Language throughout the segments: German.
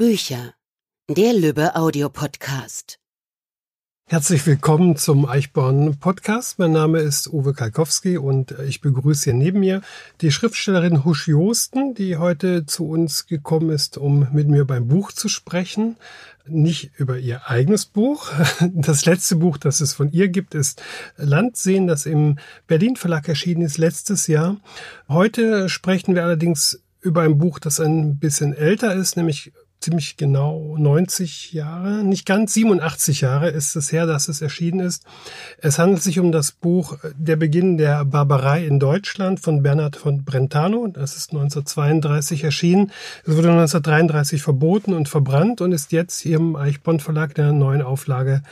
Bücher. Der Lübbe Audiopodcast. Herzlich willkommen zum Eichborn Podcast. Mein Name ist Uwe Kalkowski und ich begrüße hier neben mir die Schriftstellerin Husch Josten, die heute zu uns gekommen ist, um mit mir beim Buch zu sprechen. Nicht über ihr eigenes Buch. Das letzte Buch, das es von ihr gibt, ist Landsehen, das im Berlin Verlag erschienen ist letztes Jahr. Heute sprechen wir allerdings über ein Buch, das ein bisschen älter ist, nämlich ziemlich genau 90 Jahre, nicht ganz 87 Jahre ist es her, dass es erschienen ist. Es handelt sich um das Buch Der Beginn der Barbarei in Deutschland von Bernhard von Brentano. Das ist 1932 erschienen. Es wurde 1933 verboten und verbrannt und ist jetzt im Eichborn Verlag der neuen Auflage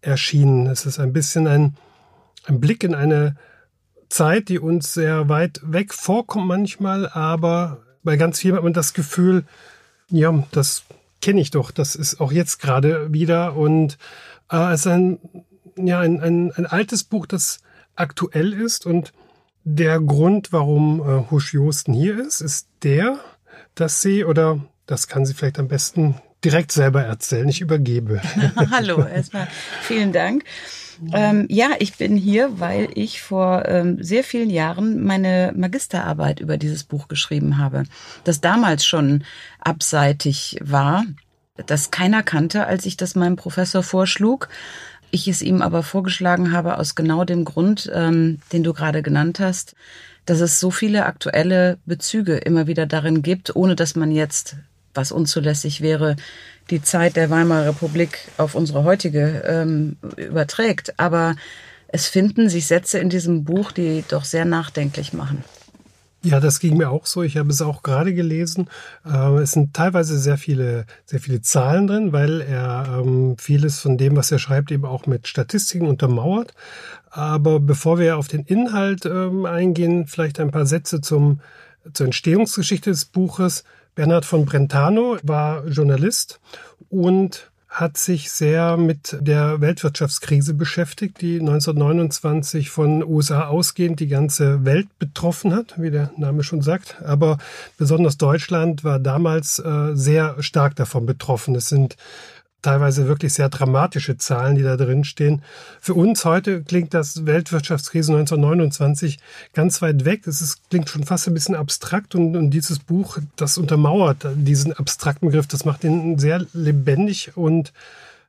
erschienen. Es ist ein bisschen ein, ein Blick in eine Zeit, die uns sehr weit weg vorkommt manchmal, aber bei ganz vielen hat man das Gefühl, ja, das kenne ich doch. Das ist auch jetzt gerade wieder. Und äh, es ist ein, ja, ein, ein, ein altes Buch, das aktuell ist. Und der Grund, warum äh, Husch Josten hier ist, ist der, dass sie, oder das kann sie vielleicht am besten direkt selber erzählen. Ich übergebe. Hallo, erstmal vielen Dank. Ähm, ja, ich bin hier, weil ich vor ähm, sehr vielen Jahren meine Magisterarbeit über dieses Buch geschrieben habe, das damals schon abseitig war, das keiner kannte, als ich das meinem Professor vorschlug. Ich es ihm aber vorgeschlagen habe aus genau dem Grund, ähm, den du gerade genannt hast, dass es so viele aktuelle Bezüge immer wieder darin gibt, ohne dass man jetzt, was unzulässig wäre, die Zeit der Weimarer Republik auf unsere heutige ähm, überträgt. Aber es finden sich Sätze in diesem Buch, die doch sehr nachdenklich machen. Ja, das ging mir auch so. Ich habe es auch gerade gelesen. Äh, es sind teilweise sehr viele, sehr viele Zahlen drin, weil er ähm, vieles von dem, was er schreibt, eben auch mit Statistiken untermauert. Aber bevor wir auf den Inhalt ähm, eingehen, vielleicht ein paar Sätze zum, zur Entstehungsgeschichte des Buches. Bernhard von Brentano war Journalist und hat sich sehr mit der Weltwirtschaftskrise beschäftigt, die 1929 von USA ausgehend die ganze Welt betroffen hat, wie der Name schon sagt. Aber besonders Deutschland war damals äh, sehr stark davon betroffen. Es sind teilweise wirklich sehr dramatische Zahlen, die da drin stehen. Für uns heute klingt das Weltwirtschaftskrise 1929 ganz weit weg. Es ist, klingt schon fast ein bisschen abstrakt und, und dieses Buch, das untermauert diesen abstrakten Begriff. Das macht ihn sehr lebendig und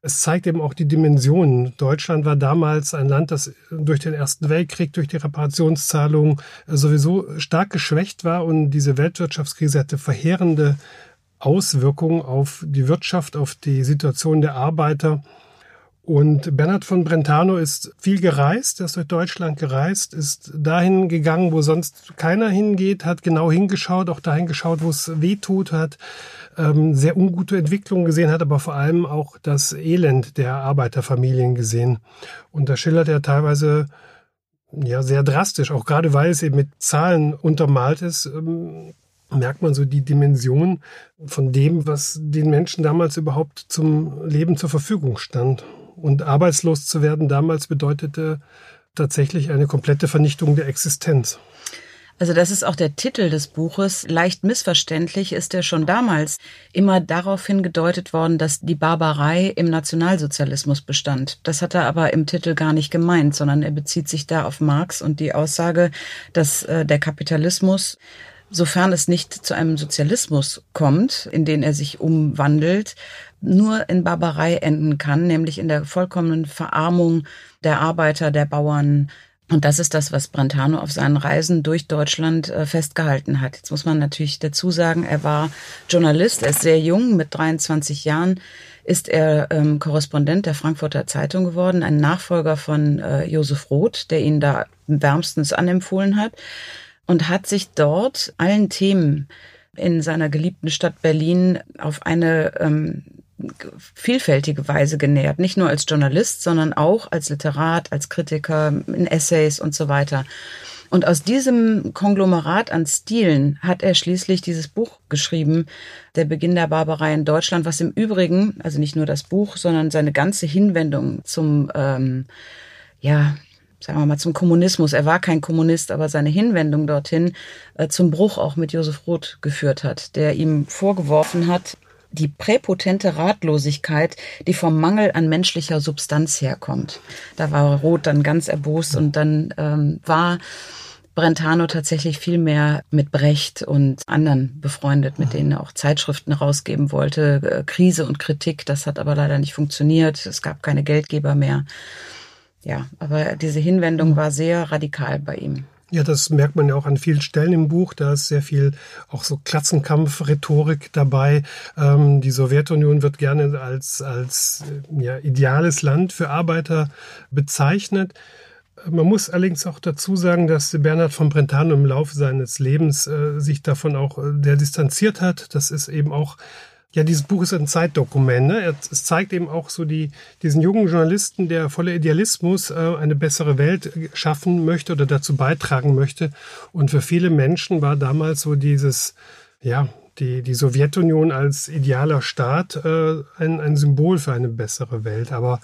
es zeigt eben auch die Dimensionen. Deutschland war damals ein Land, das durch den Ersten Weltkrieg, durch die Reparationszahlungen sowieso stark geschwächt war und diese Weltwirtschaftskrise hatte verheerende Auswirkungen auf die Wirtschaft, auf die Situation der Arbeiter. Und Bernhard von Brentano ist viel gereist, er ist durch Deutschland gereist, ist dahin gegangen, wo sonst keiner hingeht, hat genau hingeschaut, auch dahin geschaut, wo es weh tut, hat ähm, sehr ungute Entwicklungen gesehen, hat aber vor allem auch das Elend der Arbeiterfamilien gesehen. Und da schildert er teilweise ja sehr drastisch, auch gerade weil es eben mit Zahlen untermalt ist, ähm, merkt man so die Dimension von dem, was den Menschen damals überhaupt zum Leben zur Verfügung stand. Und arbeitslos zu werden damals bedeutete tatsächlich eine komplette Vernichtung der Existenz. Also das ist auch der Titel des Buches. Leicht missverständlich ist er schon damals immer darauf hingedeutet worden, dass die Barbarei im Nationalsozialismus bestand. Das hat er aber im Titel gar nicht gemeint, sondern er bezieht sich da auf Marx und die Aussage, dass äh, der Kapitalismus sofern es nicht zu einem Sozialismus kommt, in den er sich umwandelt, nur in Barbarei enden kann, nämlich in der vollkommenen Verarmung der Arbeiter, der Bauern. Und das ist das, was Brentano auf seinen Reisen durch Deutschland äh, festgehalten hat. Jetzt muss man natürlich dazu sagen, er war Journalist, er ist sehr jung, mit 23 Jahren ist er ähm, Korrespondent der Frankfurter Zeitung geworden, ein Nachfolger von äh, Josef Roth, der ihn da wärmstens anempfohlen hat und hat sich dort allen Themen in seiner geliebten Stadt Berlin auf eine ähm, vielfältige Weise genähert. Nicht nur als Journalist, sondern auch als Literat, als Kritiker, in Essays und so weiter. Und aus diesem Konglomerat an Stilen hat er schließlich dieses Buch geschrieben, Der Beginn der Barbarei in Deutschland, was im Übrigen, also nicht nur das Buch, sondern seine ganze Hinwendung zum, ähm, ja, sagen wir mal, zum Kommunismus. Er war kein Kommunist, aber seine Hinwendung dorthin äh, zum Bruch auch mit Josef Roth geführt hat, der ihm vorgeworfen hat, die präpotente Ratlosigkeit, die vom Mangel an menschlicher Substanz herkommt. Da war Roth dann ganz erbost und dann ähm, war Brentano tatsächlich viel mehr mit Brecht und anderen befreundet, mit denen er auch Zeitschriften rausgeben wollte. Äh, Krise und Kritik, das hat aber leider nicht funktioniert. Es gab keine Geldgeber mehr. Ja, aber diese Hinwendung war sehr radikal bei ihm. Ja, das merkt man ja auch an vielen Stellen im Buch. Da ist sehr viel auch so Klassenkampf-Rhetorik dabei. Ähm, die Sowjetunion wird gerne als, als ja, ideales Land für Arbeiter bezeichnet. Man muss allerdings auch dazu sagen, dass Bernhard von Brentano im Laufe seines Lebens äh, sich davon auch äh, sehr distanziert hat. Das ist eben auch ja, dieses Buch ist ein Zeitdokument. Ne? Es zeigt eben auch so die, diesen jungen Journalisten, der voller Idealismus äh, eine bessere Welt schaffen möchte oder dazu beitragen möchte. Und für viele Menschen war damals so dieses, ja, die, die Sowjetunion als idealer Staat äh, ein, ein Symbol für eine bessere Welt. Aber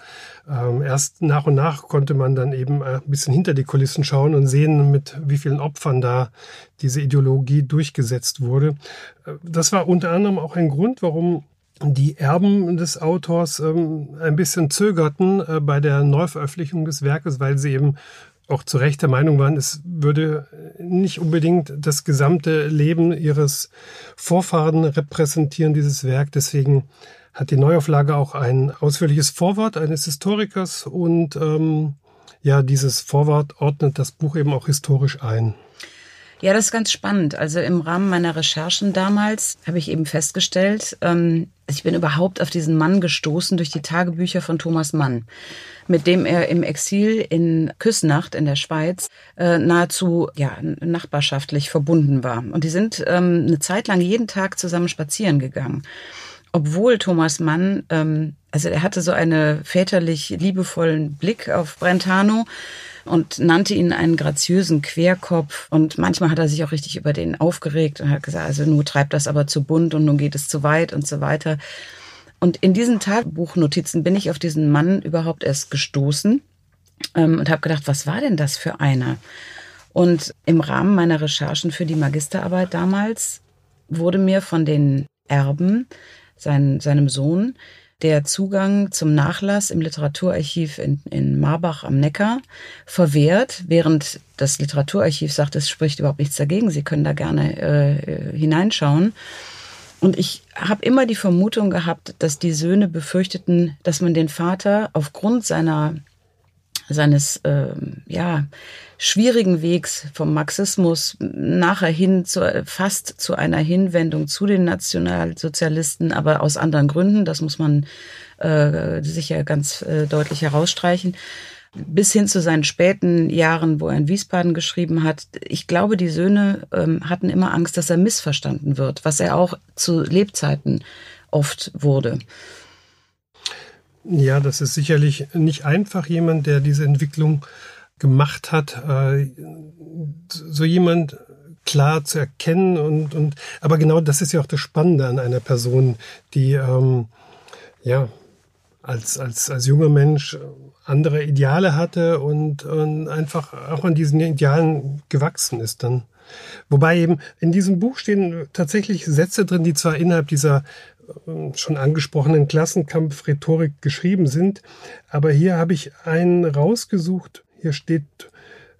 ähm, erst nach und nach konnte man dann eben äh, ein bisschen hinter die Kulissen schauen und sehen, mit wie vielen Opfern da diese Ideologie durchgesetzt wurde. Äh, das war unter anderem auch ein Grund, warum die Erben des Autors ähm, ein bisschen zögerten äh, bei der Neuveröffentlichung des Werkes, weil sie eben auch zu Recht der Meinung waren, es würde nicht unbedingt das gesamte Leben ihres Vorfahren repräsentieren, dieses Werk. Deswegen hat die Neuauflage auch ein ausführliches Vorwort eines Historikers und ähm, ja, dieses Vorwort ordnet das Buch eben auch historisch ein. Ja, das ist ganz spannend. Also im Rahmen meiner Recherchen damals habe ich eben festgestellt, ähm, ich bin überhaupt auf diesen Mann gestoßen durch die Tagebücher von Thomas Mann, mit dem er im Exil in Küsnacht in der Schweiz äh, nahezu ja nachbarschaftlich verbunden war. Und die sind ähm, eine Zeit lang jeden Tag zusammen spazieren gegangen obwohl Thomas Mann, ähm, also er hatte so einen väterlich liebevollen Blick auf Brentano, und nannte ihn einen graziösen Querkopf. Und manchmal hat er sich auch richtig über den aufgeregt und hat gesagt, also nun treibt das aber zu bunt und nun geht es zu weit und so weiter. Und in diesen Tagebuchnotizen bin ich auf diesen Mann überhaupt erst gestoßen ähm, und habe gedacht, was war denn das für einer? Und im Rahmen meiner Recherchen für die Magisterarbeit damals wurde mir von den Erben, sein, seinem Sohn, der Zugang zum Nachlass im Literaturarchiv in, in Marbach am Neckar verwehrt, während das Literaturarchiv sagt, es spricht überhaupt nichts dagegen, Sie können da gerne äh, hineinschauen. Und ich habe immer die Vermutung gehabt, dass die Söhne befürchteten, dass man den Vater aufgrund seiner seines äh, ja schwierigen Wegs vom Marxismus nachher hin zu, fast zu einer Hinwendung zu den Nationalsozialisten, aber aus anderen Gründen, das muss man äh, sicher ganz äh, deutlich herausstreichen bis hin zu seinen späten Jahren, wo er in Wiesbaden geschrieben hat. Ich glaube, die Söhne ähm, hatten immer Angst, dass er missverstanden wird, was er auch zu Lebzeiten oft wurde. Ja, das ist sicherlich nicht einfach, jemand, der diese Entwicklung gemacht hat, äh, so jemand klar zu erkennen und, und aber genau das ist ja auch das Spannende an einer Person, die ähm, ja als, als, als junger Mensch andere Ideale hatte und, und einfach auch an diesen Idealen gewachsen ist dann. Wobei eben in diesem Buch stehen tatsächlich Sätze drin, die zwar innerhalb dieser schon angesprochenen Klassenkampf-Rhetorik geschrieben sind, aber hier habe ich einen rausgesucht, hier steht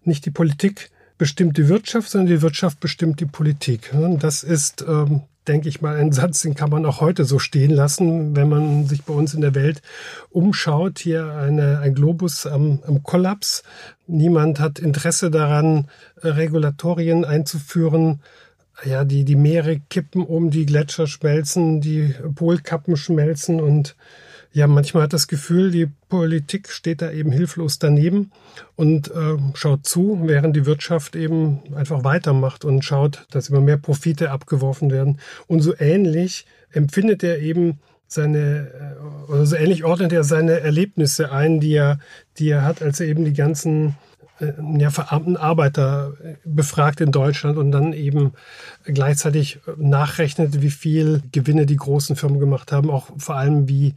nicht die Politik bestimmt die Wirtschaft, sondern die Wirtschaft bestimmt die Politik. Das ist, ähm, denke ich mal, ein Satz, den kann man auch heute so stehen lassen, wenn man sich bei uns in der Welt umschaut. Hier eine, ein Globus am, am Kollaps. Niemand hat Interesse daran, Regulatorien einzuführen. Ja, die, die Meere kippen um, die Gletscher schmelzen, die Polkappen schmelzen und ja, manchmal hat das Gefühl, die Politik steht da eben hilflos daneben und äh, schaut zu, während die Wirtschaft eben einfach weitermacht und schaut, dass immer mehr Profite abgeworfen werden. Und so ähnlich empfindet er eben seine, äh, oder so ähnlich ordnet er seine Erlebnisse ein, die er, die er hat, als er eben die ganzen ja, verarmten Arbeiter äh, befragt in Deutschland und dann eben gleichzeitig nachrechnet, wie viel Gewinne die großen Firmen gemacht haben, auch vor allem wie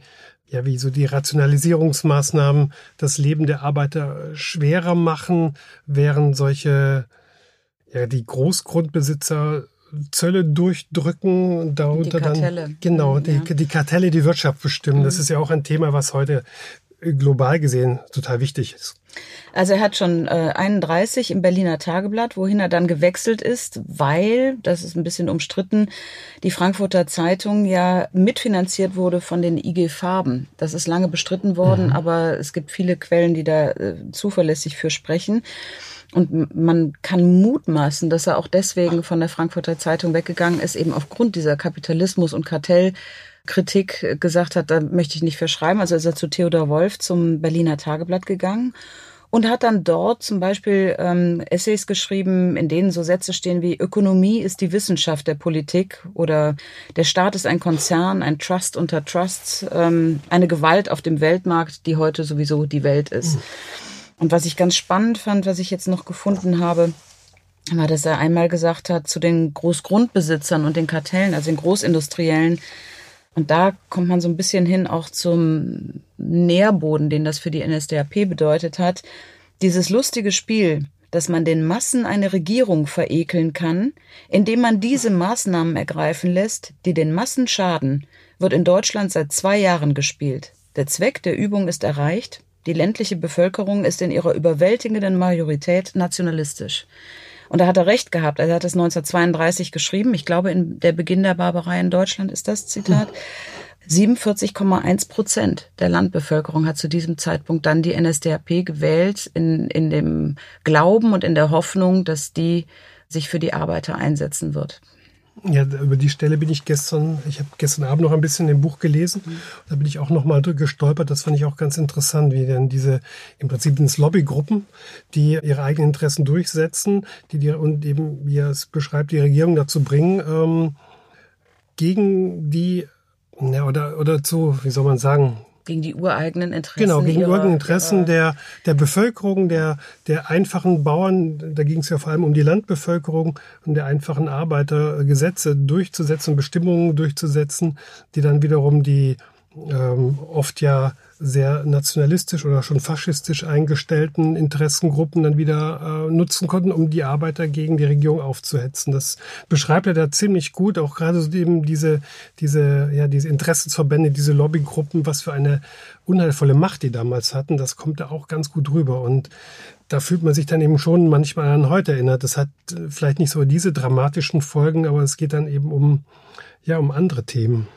ja, wie so die Rationalisierungsmaßnahmen das Leben der Arbeiter schwerer machen, während solche, ja, die Großgrundbesitzer Zölle durchdrücken, darunter die Kartelle. dann genau die, ja. die Kartelle die Wirtschaft bestimmen. Mhm. Das ist ja auch ein Thema, was heute global gesehen total wichtig ist. Also er hat schon äh, 31 im Berliner Tageblatt, wohin er dann gewechselt ist, weil, das ist ein bisschen umstritten, die Frankfurter Zeitung ja mitfinanziert wurde von den IG Farben. Das ist lange bestritten worden, mhm. aber es gibt viele Quellen, die da äh, zuverlässig für sprechen. Und man kann mutmaßen, dass er auch deswegen von der Frankfurter Zeitung weggegangen ist, eben aufgrund dieser Kapitalismus- und Kartellkritik gesagt hat, da möchte ich nicht verschreiben. Also ist er zu Theodor Wolf zum Berliner Tageblatt gegangen und hat dann dort zum Beispiel ähm, Essays geschrieben, in denen so Sätze stehen wie Ökonomie ist die Wissenschaft der Politik oder der Staat ist ein Konzern, ein Trust unter Trusts, ähm, eine Gewalt auf dem Weltmarkt, die heute sowieso die Welt ist. Und was ich ganz spannend fand, was ich jetzt noch gefunden habe, war, dass er einmal gesagt hat zu den Großgrundbesitzern und den Kartellen, also den Großindustriellen, und da kommt man so ein bisschen hin auch zum Nährboden, den das für die NSDAP bedeutet hat. Dieses lustige Spiel, dass man den Massen eine Regierung verekeln kann, indem man diese Maßnahmen ergreifen lässt, die den Massen schaden, wird in Deutschland seit zwei Jahren gespielt. Der Zweck der Übung ist erreicht. Die ländliche Bevölkerung ist in ihrer überwältigenden Majorität nationalistisch. Und da hat er recht gehabt. Also er hat es 1932 geschrieben. Ich glaube, in der Beginn der Barbarei in Deutschland ist das Zitat. 47,1 Prozent der Landbevölkerung hat zu diesem Zeitpunkt dann die NSDAP gewählt, in, in dem Glauben und in der Hoffnung, dass die sich für die Arbeiter einsetzen wird. Ja, über die Stelle bin ich gestern, ich habe gestern Abend noch ein bisschen im Buch gelesen. Mhm. Da bin ich auch noch mal gestolpert. Das fand ich auch ganz interessant, wie dann diese im Prinzip ins Lobbygruppen, die ihre eigenen Interessen durchsetzen, die, die und eben, wie er es beschreibt, die Regierung dazu bringen, ähm, gegen die, ja, oder, oder zu, wie soll man sagen, gegen die ureigenen Interessen. Genau, gegen die ureigenen Interessen der, der Bevölkerung, der, der einfachen Bauern. Da ging es ja vor allem um die Landbevölkerung und der einfachen Arbeiter Gesetze durchzusetzen, Bestimmungen durchzusetzen, die dann wiederum die ähm, oft ja sehr nationalistisch oder schon faschistisch eingestellten Interessengruppen dann wieder äh, nutzen konnten, um die Arbeiter gegen die Regierung aufzuhetzen. Das beschreibt er da ziemlich gut, auch gerade so eben diese, diese, ja, diese Interessensverbände, diese Lobbygruppen, was für eine unheilvolle Macht die damals hatten, das kommt da auch ganz gut rüber und da fühlt man sich dann eben schon manchmal an heute erinnert. Das hat äh, vielleicht nicht so diese dramatischen Folgen, aber es geht dann eben um ja, um andere Themen.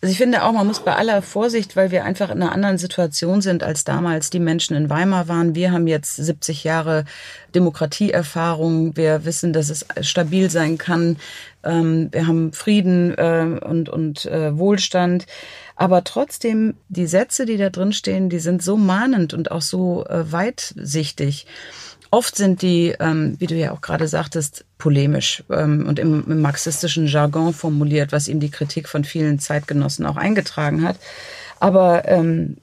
Also ich finde auch, man muss bei aller Vorsicht, weil wir einfach in einer anderen Situation sind, als damals die Menschen in Weimar waren. Wir haben jetzt 70 Jahre Demokratieerfahrung. Wir wissen, dass es stabil sein kann. Ähm, wir haben Frieden äh, und, und äh, Wohlstand. Aber trotzdem, die Sätze, die da drin stehen, die sind so mahnend und auch so äh, weitsichtig. Oft sind die, ähm, wie du ja auch gerade sagtest, polemisch ähm, und im, im marxistischen Jargon formuliert, was ihm die Kritik von vielen Zeitgenossen auch eingetragen hat. Aber ähm,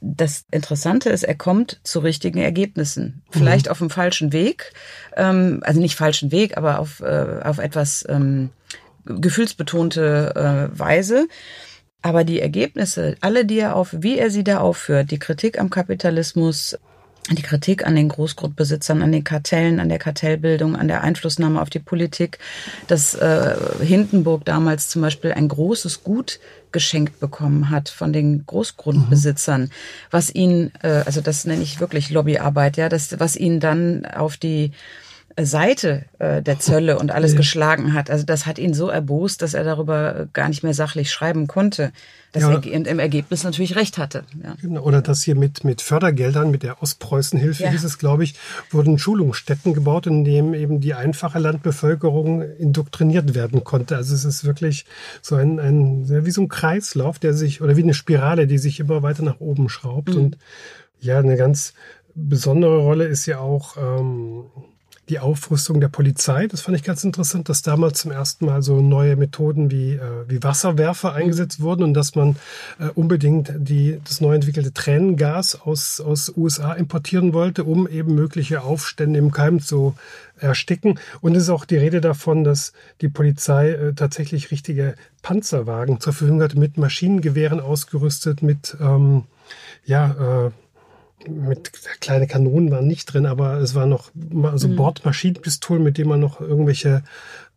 das Interessante ist, er kommt zu richtigen Ergebnissen. Vielleicht mhm. auf dem falschen Weg, ähm, also nicht falschen Weg, aber auf, äh, auf etwas ähm, gefühlsbetonte äh, Weise. Aber die Ergebnisse, alle, die er auf, wie er sie da aufführt, die Kritik am Kapitalismus, die Kritik an den Großgrundbesitzern, an den Kartellen, an der Kartellbildung, an der Einflussnahme auf die Politik, dass äh, Hindenburg damals zum Beispiel ein großes Gut geschenkt bekommen hat von den Großgrundbesitzern, mhm. was ihn, äh, also das nenne ich wirklich Lobbyarbeit, ja, das, was ihn dann auf die Seite äh, der Zölle und alles geschlagen hat. Also das hat ihn so erbost, dass er darüber gar nicht mehr sachlich schreiben konnte. Dass ja, er im Ergebnis natürlich recht hatte. Ja. Genau, oder dass hier mit, mit Fördergeldern, mit der Ostpreußenhilfe, ja. hieß es, glaube ich, wurden Schulungsstätten gebaut, in denen eben die einfache Landbevölkerung indoktriniert werden konnte. Also es ist wirklich so ein, ein wie so ein Kreislauf, der sich, oder wie eine Spirale, die sich immer weiter nach oben schraubt. Mhm. Und ja, eine ganz besondere Rolle ist ja auch ähm, die Aufrüstung der Polizei. Das fand ich ganz interessant, dass damals zum ersten Mal so neue Methoden wie, äh, wie Wasserwerfer eingesetzt wurden und dass man äh, unbedingt die, das neu entwickelte Tränengas aus, aus USA importieren wollte, um eben mögliche Aufstände im Keim zu ersticken. Und es ist auch die Rede davon, dass die Polizei äh, tatsächlich richtige Panzerwagen zur Verfügung hatte, mit Maschinengewehren ausgerüstet, mit ähm, ja, äh, mit kleine Kanonen waren nicht drin, aber es war noch so mhm. Bordmaschinenpistolen, mit denen man noch irgendwelche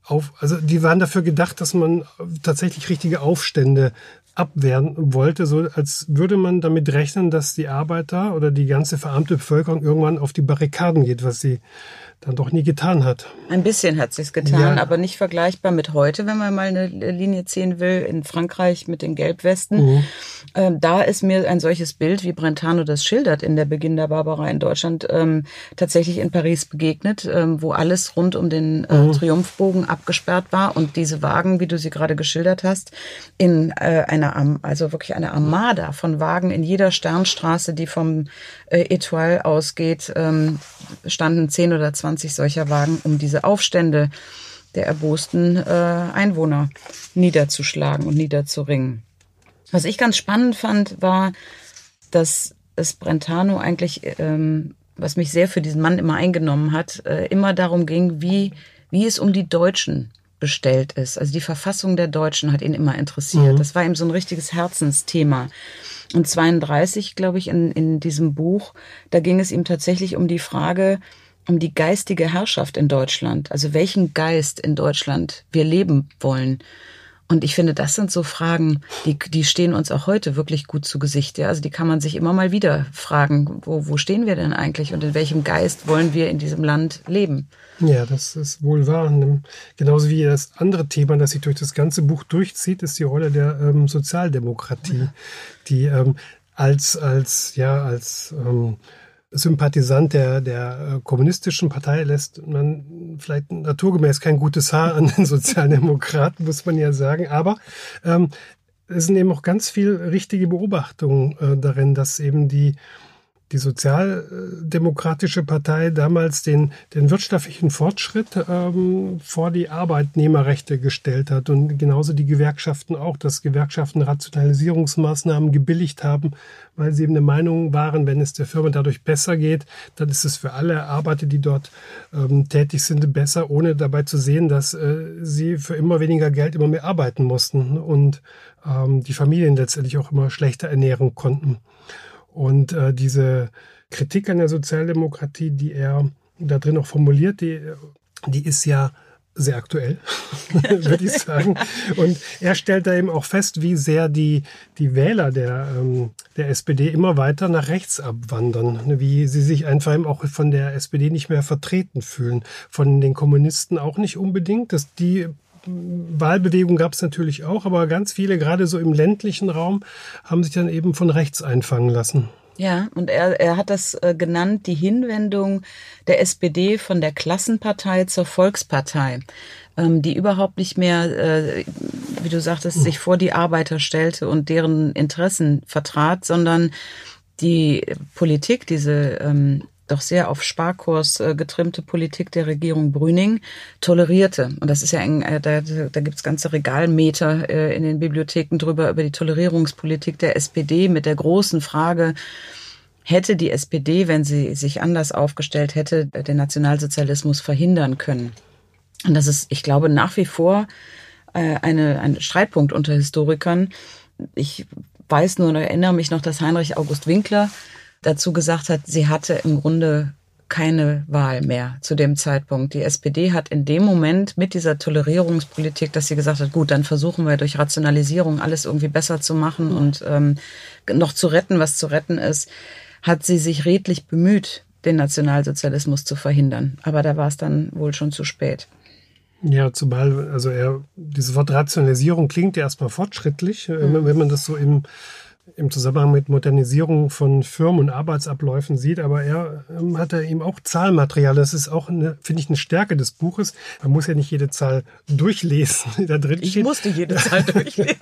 auf, also die waren dafür gedacht, dass man tatsächlich richtige Aufstände abwehren wollte, so als würde man damit rechnen, dass die Arbeiter oder die ganze verarmte Bevölkerung irgendwann auf die Barrikaden geht, was sie dann doch nie getan hat. Ein bisschen hat sie es getan, ja. aber nicht vergleichbar mit heute, wenn man mal eine Linie ziehen will, in Frankreich mit den Gelbwesten. Mhm. Ähm, da ist mir ein solches Bild, wie Brentano das schildert in der Beginn der Barbarei in Deutschland, ähm, tatsächlich in Paris begegnet, ähm, wo alles rund um den äh, mhm. Triumphbogen abgesperrt war und diese Wagen, wie du sie gerade geschildert hast, in äh, einer, also wirklich eine Armada von Wagen in jeder Sternstraße, die vom äh, Etoile ausgeht, ähm, standen zehn oder zwanzig solcher Wagen, um diese Aufstände der erbosten äh, Einwohner niederzuschlagen und niederzuringen. Was ich ganz spannend fand, war, dass es Brentano eigentlich, ähm, was mich sehr für diesen Mann immer eingenommen hat, äh, immer darum ging, wie, wie es um die Deutschen bestellt ist. Also die Verfassung der Deutschen hat ihn immer interessiert. Mhm. Das war ihm so ein richtiges Herzensthema. Und 32, glaube ich, in, in diesem Buch, da ging es ihm tatsächlich um die Frage, um die geistige Herrschaft in Deutschland. Also welchen Geist in Deutschland wir leben wollen. Und ich finde, das sind so Fragen, die, die stehen uns auch heute wirklich gut zu Gesicht. Ja? Also die kann man sich immer mal wieder fragen, wo, wo stehen wir denn eigentlich und in welchem Geist wollen wir in diesem Land leben? Ja, das ist wohl wahr. Genauso wie das andere Thema, das sich durch das ganze Buch durchzieht, ist die Rolle der ähm, Sozialdemokratie, die ähm, als, als, ja, als ähm, Sympathisant der, der äh, kommunistischen Partei lässt man vielleicht naturgemäß kein gutes Haar an den Sozialdemokraten, muss man ja sagen. Aber ähm, es sind eben auch ganz viel richtige Beobachtungen äh, darin, dass eben die die Sozialdemokratische Partei damals den, den wirtschaftlichen Fortschritt ähm, vor die Arbeitnehmerrechte gestellt hat und genauso die Gewerkschaften auch, dass Gewerkschaften Rationalisierungsmaßnahmen gebilligt haben, weil sie eben der Meinung waren, wenn es der Firma dadurch besser geht, dann ist es für alle Arbeiter, die dort ähm, tätig sind, besser, ohne dabei zu sehen, dass äh, sie für immer weniger Geld immer mehr arbeiten mussten und ähm, die Familien letztendlich auch immer schlechter ernähren konnten. Und äh, diese Kritik an der Sozialdemokratie, die er da drin auch formuliert, die, die ist ja sehr aktuell, würde ich sagen. Und er stellt da eben auch fest, wie sehr die, die Wähler der, ähm, der SPD immer weiter nach rechts abwandern, wie sie sich einfach eben auch von der SPD nicht mehr vertreten fühlen. Von den Kommunisten auch nicht unbedingt. dass die Wahlbewegung gab es natürlich auch, aber ganz viele, gerade so im ländlichen Raum, haben sich dann eben von rechts einfangen lassen. Ja, und er, er hat das äh, genannt, die Hinwendung der SPD von der Klassenpartei zur Volkspartei, ähm, die überhaupt nicht mehr, äh, wie du sagtest, sich vor die Arbeiter stellte und deren Interessen vertrat, sondern die Politik, diese ähm, doch sehr auf Sparkurs äh, getrimmte Politik der Regierung Brüning tolerierte. Und das ist ja eng, äh, da, da gibt's ganze Regalmeter äh, in den Bibliotheken drüber über die Tolerierungspolitik der SPD mit der großen Frage, hätte die SPD, wenn sie sich anders aufgestellt hätte, den Nationalsozialismus verhindern können. Und das ist, ich glaube, nach wie vor eine, ein Streitpunkt unter Historikern. Ich weiß nur und erinnere mich noch, dass Heinrich August Winkler dazu gesagt hat, sie hatte im Grunde keine Wahl mehr zu dem Zeitpunkt. Die SPD hat in dem Moment mit dieser Tolerierungspolitik, dass sie gesagt hat, gut, dann versuchen wir durch Rationalisierung alles irgendwie besser zu machen und ähm, noch zu retten, was zu retten ist, hat sie sich redlich bemüht, den Nationalsozialismus zu verhindern. Aber da war es dann wohl schon zu spät. Ja, zumal, also er, dieses Wort Rationalisierung klingt ja erstmal fortschrittlich, mhm. wenn man das so im im Zusammenhang mit Modernisierung von Firmen und Arbeitsabläufen sieht, aber er ähm, hat er eben auch Zahlmaterial. Das ist auch, finde ich, eine Stärke des Buches. Man muss ja nicht jede Zahl durchlesen, die da drin steht. Ich musste jede Zahl durchlesen.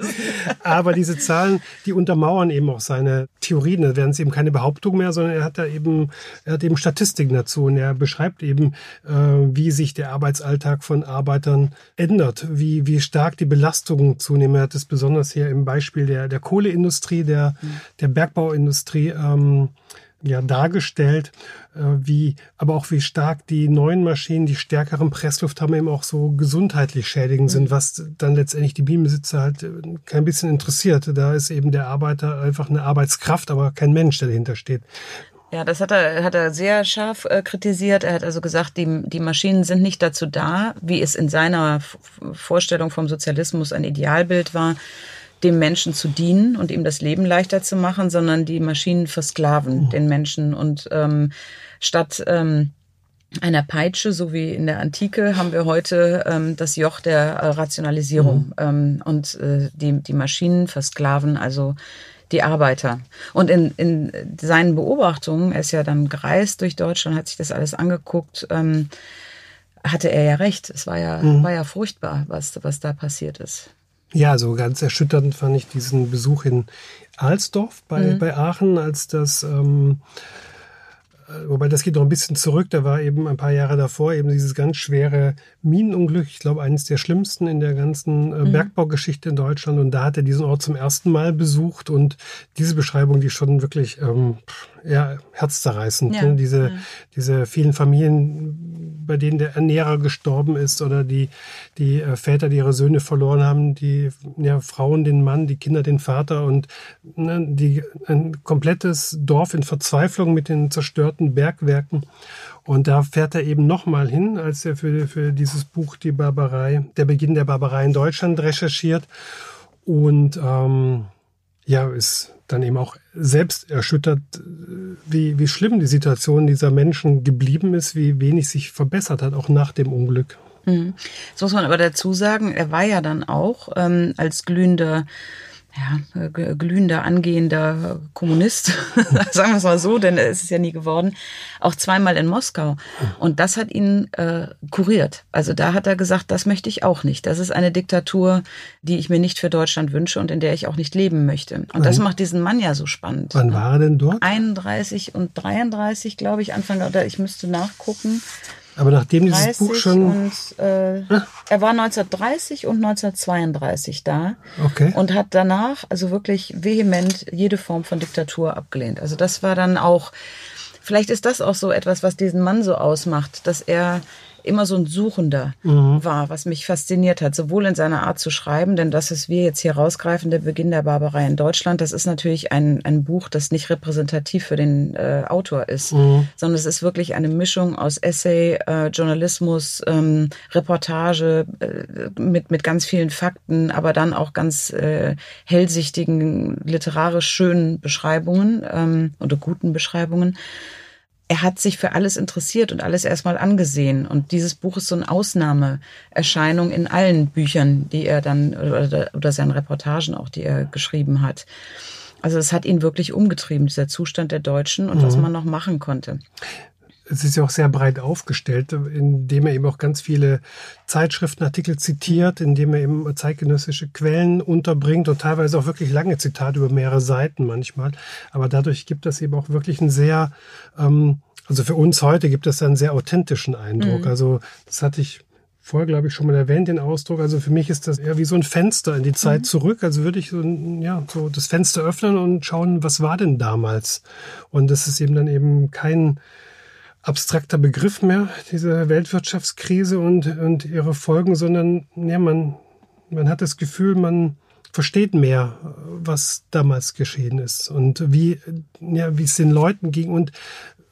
aber diese Zahlen, die untermauern eben auch seine Theorien. Da werden es eben keine Behauptung mehr, sondern er hat da eben, er hat eben Statistiken dazu und er beschreibt eben, äh, wie sich der Arbeitsalltag von Arbeitern ändert, wie, wie stark die Belastungen zunehmen. Er hat es besonders hier im Beispiel der, der Kohleindustrie, der, der Bergbauindustrie ähm, ja, dargestellt, äh, wie, aber auch wie stark die neuen Maschinen, die stärkeren Pressluft haben eben auch so gesundheitlich schädigend sind, mhm. was dann letztendlich die Bienenbesitzer halt äh, kein bisschen interessiert. Da ist eben der Arbeiter einfach eine Arbeitskraft, aber kein Mensch, der dahinter steht. Ja, das hat er, hat er sehr scharf äh, kritisiert. Er hat also gesagt, die, die Maschinen sind nicht dazu da, wie es in seiner Vorstellung vom Sozialismus ein Idealbild war, dem Menschen zu dienen und ihm das Leben leichter zu machen, sondern die Maschinen versklaven mhm. den Menschen. Und ähm, statt ähm, einer Peitsche, so wie in der Antike, haben wir heute ähm, das Joch der äh, Rationalisierung. Mhm. Ähm, und äh, die, die Maschinen versklaven also die Arbeiter. Und in, in seinen Beobachtungen, er ist ja dann gereist durch Deutschland, hat sich das alles angeguckt, ähm, hatte er ja recht. Es war ja, mhm. war ja furchtbar, was, was da passiert ist. Ja, so ganz erschütternd fand ich diesen Besuch in Alsdorf bei, mhm. bei Aachen, als das ähm, äh, wobei das geht noch ein bisschen zurück. Da war eben ein paar Jahre davor eben dieses ganz schwere Minenunglück. Ich glaube, eines der schlimmsten in der ganzen äh, mhm. Bergbaugeschichte in Deutschland. Und da hat er diesen Ort zum ersten Mal besucht. Und diese Beschreibung, die schon wirklich ähm, ja, herzzerreißend. Ja. Ne? Diese, ja. diese vielen Familien, bei denen der Ernährer gestorben ist oder die, die äh, Väter, die ihre Söhne verloren haben, die ja, Frauen den Mann, die Kinder den Vater und ne, die, ein komplettes Dorf in Verzweiflung mit den zerstörten Bergwerken. Und da fährt er eben nochmal hin, als er für, für dieses Buch Die Barbarei, der Beginn der Barbarei in Deutschland recherchiert. Und ähm, ja, ist dann eben auch selbst erschüttert, wie, wie schlimm die Situation dieser Menschen geblieben ist, wie wenig sich verbessert hat, auch nach dem Unglück. Mhm. Das muss man aber dazu sagen, er war ja dann auch ähm, als glühender ja, glühender, angehender Kommunist, sagen wir es mal so, denn er ist es ja nie geworden, auch zweimal in Moskau. Und das hat ihn äh, kuriert. Also da hat er gesagt, das möchte ich auch nicht. Das ist eine Diktatur, die ich mir nicht für Deutschland wünsche und in der ich auch nicht leben möchte. Und Wann? das macht diesen Mann ja so spannend. Wann war er denn dort? 31 und 33, glaube ich, Anfang, oder ich müsste nachgucken. Aber nachdem dieses Buch schon. Und, äh, er war 1930 und 1932 da. Okay. Und hat danach also wirklich vehement jede Form von Diktatur abgelehnt. Also das war dann auch, vielleicht ist das auch so etwas, was diesen Mann so ausmacht, dass er immer so ein Suchender mhm. war, was mich fasziniert hat, sowohl in seiner Art zu schreiben, denn das ist wir jetzt hier rausgreifen, der Beginn der Barbarei in Deutschland, das ist natürlich ein, ein Buch, das nicht repräsentativ für den äh, Autor ist, mhm. sondern es ist wirklich eine Mischung aus Essay, äh, Journalismus, ähm, Reportage äh, mit, mit ganz vielen Fakten, aber dann auch ganz äh, hellsichtigen, literarisch schönen Beschreibungen ähm, oder guten Beschreibungen er hat sich für alles interessiert und alles erstmal angesehen. Und dieses Buch ist so eine Ausnahmeerscheinung in allen Büchern, die er dann oder, oder seinen Reportagen auch, die er geschrieben hat. Also es hat ihn wirklich umgetrieben, dieser Zustand der Deutschen und mhm. was man noch machen konnte es ist ja auch sehr breit aufgestellt, indem er eben auch ganz viele Zeitschriftenartikel zitiert, indem er eben zeitgenössische Quellen unterbringt und teilweise auch wirklich lange Zitate über mehrere Seiten manchmal. Aber dadurch gibt es eben auch wirklich einen sehr, ähm, also für uns heute gibt es einen sehr authentischen Eindruck. Mhm. Also das hatte ich vorher, glaube ich, schon mal erwähnt, den Ausdruck. Also für mich ist das eher wie so ein Fenster in die Zeit mhm. zurück. Also würde ich so, ja, so das Fenster öffnen und schauen, was war denn damals? Und das ist eben dann eben kein abstrakter Begriff mehr, diese Weltwirtschaftskrise und, und ihre Folgen, sondern ja, man, man hat das Gefühl, man versteht mehr, was damals geschehen ist und wie, ja, es den Leuten ging und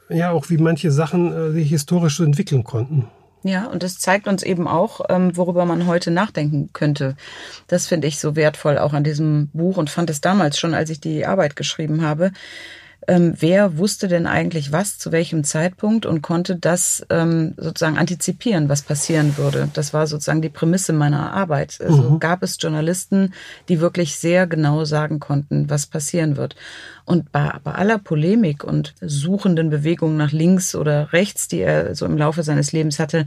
ja, auch wie manche Sachen äh, sich historisch so entwickeln konnten. Ja, und das zeigt uns eben auch, ähm, worüber man heute nachdenken könnte. Das finde ich so wertvoll auch an diesem Buch und fand es damals schon, als ich die Arbeit geschrieben habe, ähm, wer wusste denn eigentlich was zu welchem Zeitpunkt und konnte das ähm, sozusagen antizipieren, was passieren würde. Das war sozusagen die Prämisse meiner Arbeit. Also mhm. gab es Journalisten, die wirklich sehr genau sagen konnten, was passieren wird. Und bei, bei aller Polemik und suchenden Bewegungen nach links oder rechts, die er so im Laufe seines Lebens hatte,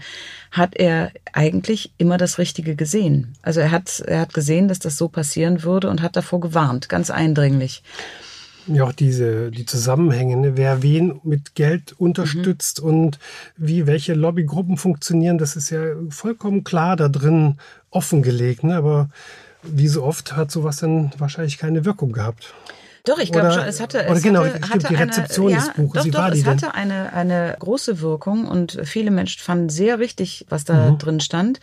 hat er eigentlich immer das Richtige gesehen. Also er hat, er hat gesehen, dass das so passieren würde und hat davor gewarnt, ganz eindringlich ja auch diese die Zusammenhänge, ne? wer wen mit Geld unterstützt mhm. und wie welche Lobbygruppen funktionieren, das ist ja vollkommen klar da drin offengelegt. Ne? Aber wie so oft hat sowas dann wahrscheinlich keine Wirkung gehabt. Doch, ich glaube schon, es hatte, es genau, hatte, hatte die Rezeption eine, des Buches, doch, doch, es denn? hatte eine, eine große Wirkung und viele Menschen fanden sehr richtig, was da mhm. drin stand.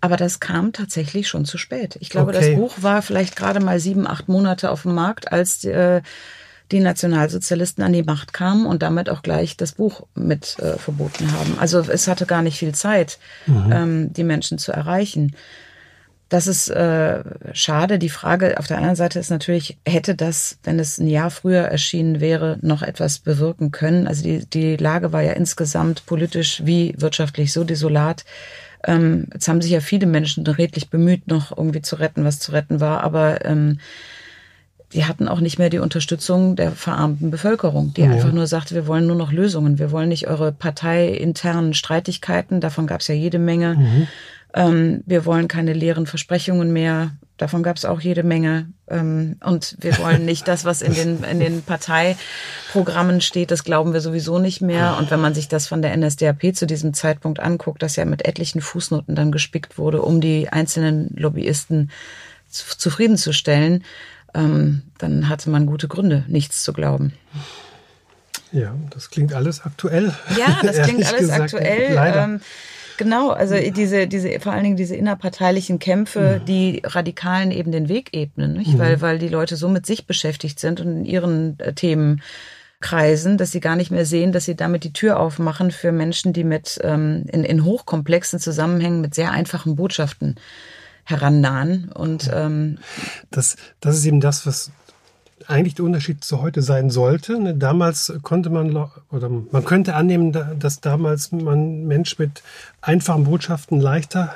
Aber das kam tatsächlich schon zu spät. Ich glaube, okay. das Buch war vielleicht gerade mal sieben, acht Monate auf dem Markt, als äh, die Nationalsozialisten an die Macht kamen und damit auch gleich das Buch mit äh, verboten haben. Also es hatte gar nicht viel Zeit, mhm. ähm, die Menschen zu erreichen. Das ist äh, schade. Die Frage auf der anderen Seite ist natürlich, hätte das, wenn es ein Jahr früher erschienen wäre, noch etwas bewirken können? Also die, die Lage war ja insgesamt politisch wie wirtschaftlich so desolat. Ähm, jetzt haben sich ja viele Menschen redlich bemüht, noch irgendwie zu retten, was zu retten war, aber ähm, die hatten auch nicht mehr die Unterstützung der verarmten Bevölkerung, die ja. einfach nur sagte, wir wollen nur noch Lösungen, wir wollen nicht eure parteiinternen Streitigkeiten, davon gab es ja jede Menge. Mhm. Ähm, wir wollen keine leeren Versprechungen mehr. Davon gab es auch jede Menge. Ähm, und wir wollen nicht das, was in den, in den Parteiprogrammen steht, das glauben wir sowieso nicht mehr. Und wenn man sich das von der NSDAP zu diesem Zeitpunkt anguckt, das ja mit etlichen Fußnoten dann gespickt wurde, um die einzelnen Lobbyisten zufriedenzustellen, ähm, dann hatte man gute Gründe, nichts zu glauben. Ja, das klingt alles aktuell. Ja, das klingt alles gesagt. aktuell. Leider. Ähm, Genau, also diese, diese, vor allen Dingen diese innerparteilichen Kämpfe, mhm. die Radikalen eben den Weg ebnen, nicht? Mhm. Weil, weil die Leute so mit sich beschäftigt sind und in ihren äh, Themen kreisen, dass sie gar nicht mehr sehen, dass sie damit die Tür aufmachen für Menschen, die mit ähm, in, in hochkomplexen Zusammenhängen mit sehr einfachen Botschaften herannahen. Und ähm, das, das ist eben das, was eigentlich der Unterschied zu heute sein sollte. Ne, damals konnte man oder man könnte annehmen, dass damals man Mensch mit einfachen Botschaften leichter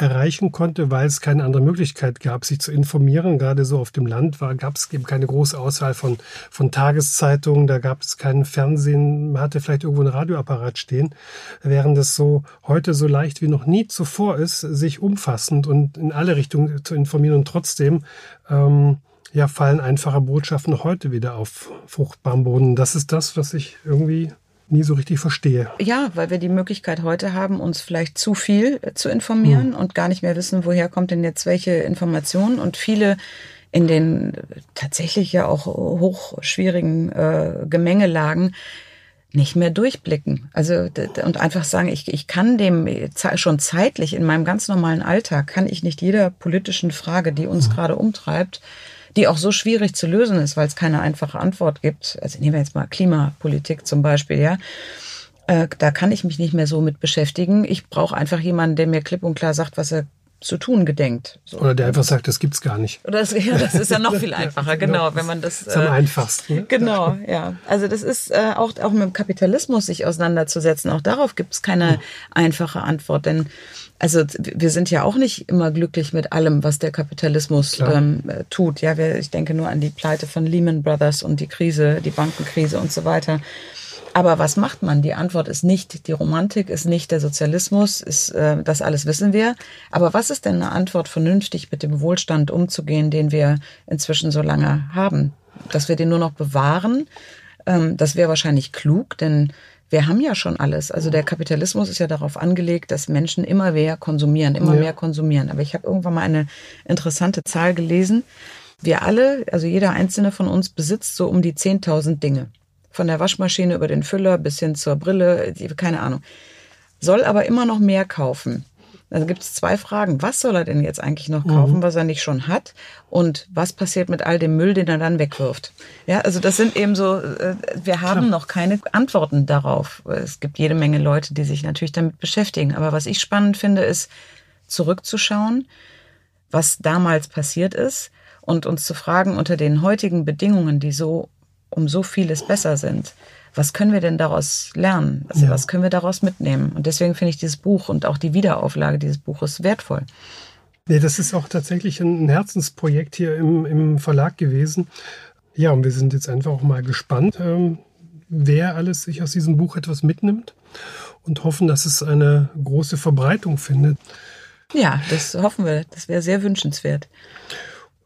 erreichen konnte, weil es keine andere Möglichkeit gab, sich zu informieren. Gerade so auf dem Land war, gab es eben keine große Auswahl von, von Tageszeitungen, da gab es keinen Fernsehen, man hatte vielleicht irgendwo ein Radioapparat stehen, während es so heute so leicht wie noch nie zuvor ist, sich umfassend und in alle Richtungen zu informieren und trotzdem ähm, ja, fallen einfache Botschaften heute wieder auf fruchtbaren Boden. Das ist das, was ich irgendwie nie so richtig verstehe. Ja, weil wir die Möglichkeit heute haben, uns vielleicht zu viel zu informieren hm. und gar nicht mehr wissen, woher kommt denn jetzt welche Information und viele in den tatsächlich ja auch hochschwierigen äh, Gemengelagen nicht mehr durchblicken. Also und einfach sagen, ich, ich kann dem schon zeitlich in meinem ganz normalen Alltag kann ich nicht jeder politischen Frage, die uns hm. gerade umtreibt, die auch so schwierig zu lösen ist, weil es keine einfache Antwort gibt. Also nehmen wir jetzt mal Klimapolitik zum Beispiel, ja. Äh, da kann ich mich nicht mehr so mit beschäftigen. Ich brauche einfach jemanden, der mir klipp und klar sagt, was er zu tun gedenkt. So. Oder der einfach sagt, das gibt's gar nicht. Oder das, ja, das ist ja noch viel einfacher, genau, wenn man das. Das ist am äh, einfachsten. Ne? Genau, ja. Also das ist äh, auch auch mit dem Kapitalismus sich auseinanderzusetzen. Auch darauf gibt's keine hm. einfache Antwort, denn also wir sind ja auch nicht immer glücklich mit allem, was der Kapitalismus ähm, tut. Ja, wir, ich denke nur an die Pleite von Lehman Brothers und die Krise, die Bankenkrise und so weiter. Aber was macht man? Die Antwort ist nicht die Romantik, ist nicht der Sozialismus, ist äh, das alles wissen wir. Aber was ist denn eine Antwort, vernünftig mit dem Wohlstand umzugehen, den wir inzwischen so lange haben? Dass wir den nur noch bewahren, ähm, das wäre wahrscheinlich klug, denn wir haben ja schon alles. Also der Kapitalismus ist ja darauf angelegt, dass Menschen immer mehr konsumieren, immer ja. mehr konsumieren. Aber ich habe irgendwann mal eine interessante Zahl gelesen. Wir alle, also jeder einzelne von uns besitzt so um die 10.000 Dinge. Von der Waschmaschine über den Füller bis hin zur Brille, keine Ahnung. Soll aber immer noch mehr kaufen. Dann gibt es zwei Fragen. Was soll er denn jetzt eigentlich noch kaufen, mhm. was er nicht schon hat? Und was passiert mit all dem Müll, den er dann wegwirft? Ja, also das sind eben so, äh, wir haben Klar. noch keine Antworten darauf. Es gibt jede Menge Leute, die sich natürlich damit beschäftigen. Aber was ich spannend finde, ist zurückzuschauen, was damals passiert ist und uns zu fragen unter den heutigen Bedingungen, die so um so vieles besser sind was können wir denn daraus lernen? Also ja. was können wir daraus mitnehmen? Und deswegen finde ich dieses Buch und auch die Wiederauflage dieses Buches wertvoll. Nee, das ist auch tatsächlich ein Herzensprojekt hier im, im Verlag gewesen. Ja, und wir sind jetzt einfach auch mal gespannt, ähm, wer alles sich aus diesem Buch etwas mitnimmt und hoffen, dass es eine große Verbreitung findet. Ja, das hoffen wir. Das wäre sehr wünschenswert.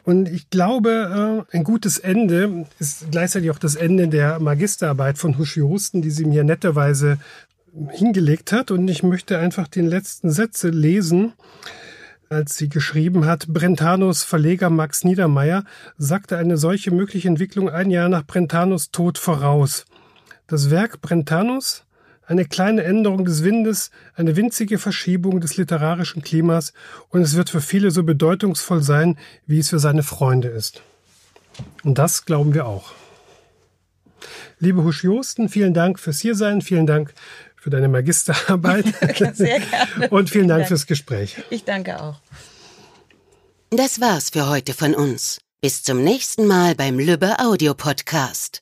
Und ich glaube, äh, ein gutes Ende ist gleichzeitig auch das Ende der Magisterarbeit von Huschi Husten, die sie mir netterweise hingelegt hat. Und ich möchte einfach den letzten Sätze lesen, als sie geschrieben hat, Brentanos Verleger Max Niedermeyer sagte eine solche mögliche Entwicklung ein Jahr nach Brentanos Tod voraus. Das Werk Brentanos eine kleine Änderung des Windes, eine winzige Verschiebung des literarischen Klimas und es wird für viele so bedeutungsvoll sein, wie es für seine Freunde ist. Und das glauben wir auch. Liebe Husch Josten, vielen Dank fürs Hiersein, vielen Dank für deine Magisterarbeit. Sehr gerne. Und vielen Dank fürs Gespräch. Ich danke auch. Das war's für heute von uns. Bis zum nächsten Mal beim Lübbe Audio Podcast.